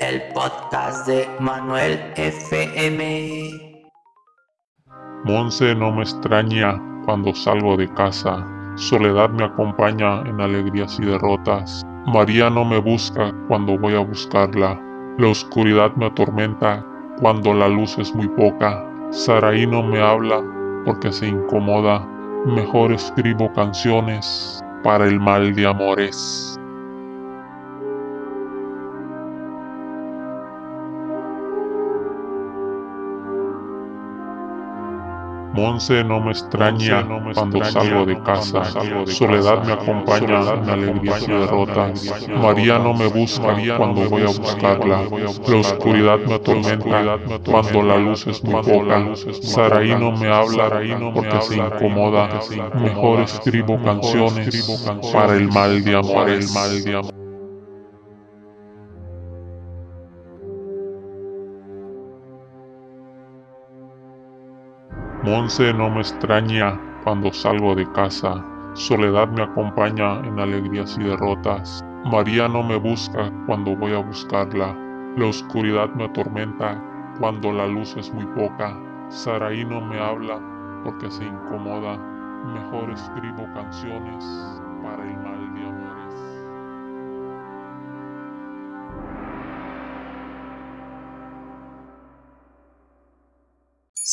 el podcast de Manuel FM. Monse no me extraña cuando salgo de casa. Soledad me acompaña en alegrías y derrotas. María no me busca cuando voy a buscarla. La oscuridad me atormenta cuando la luz es muy poca. Saraí no me habla porque se incomoda. Mejor escribo canciones para el mal de amores. Monse no me extraña cuando salgo de casa. Soledad me acompaña en alegrías y derrotas. María no me busca cuando voy a buscarla. La oscuridad me atormenta cuando la luz es muy poca. Saraí no me habla porque se incomoda. Mejor escribo canciones para el mal de amores. Monse no me extraña cuando salgo de casa. Soledad me acompaña en alegrías y derrotas. María no me busca cuando voy a buscarla. La oscuridad me atormenta cuando la luz es muy poca. Saraí no me habla porque se incomoda. Mejor escribo canciones para el mal de amores.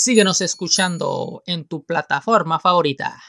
Síguenos escuchando en tu plataforma favorita.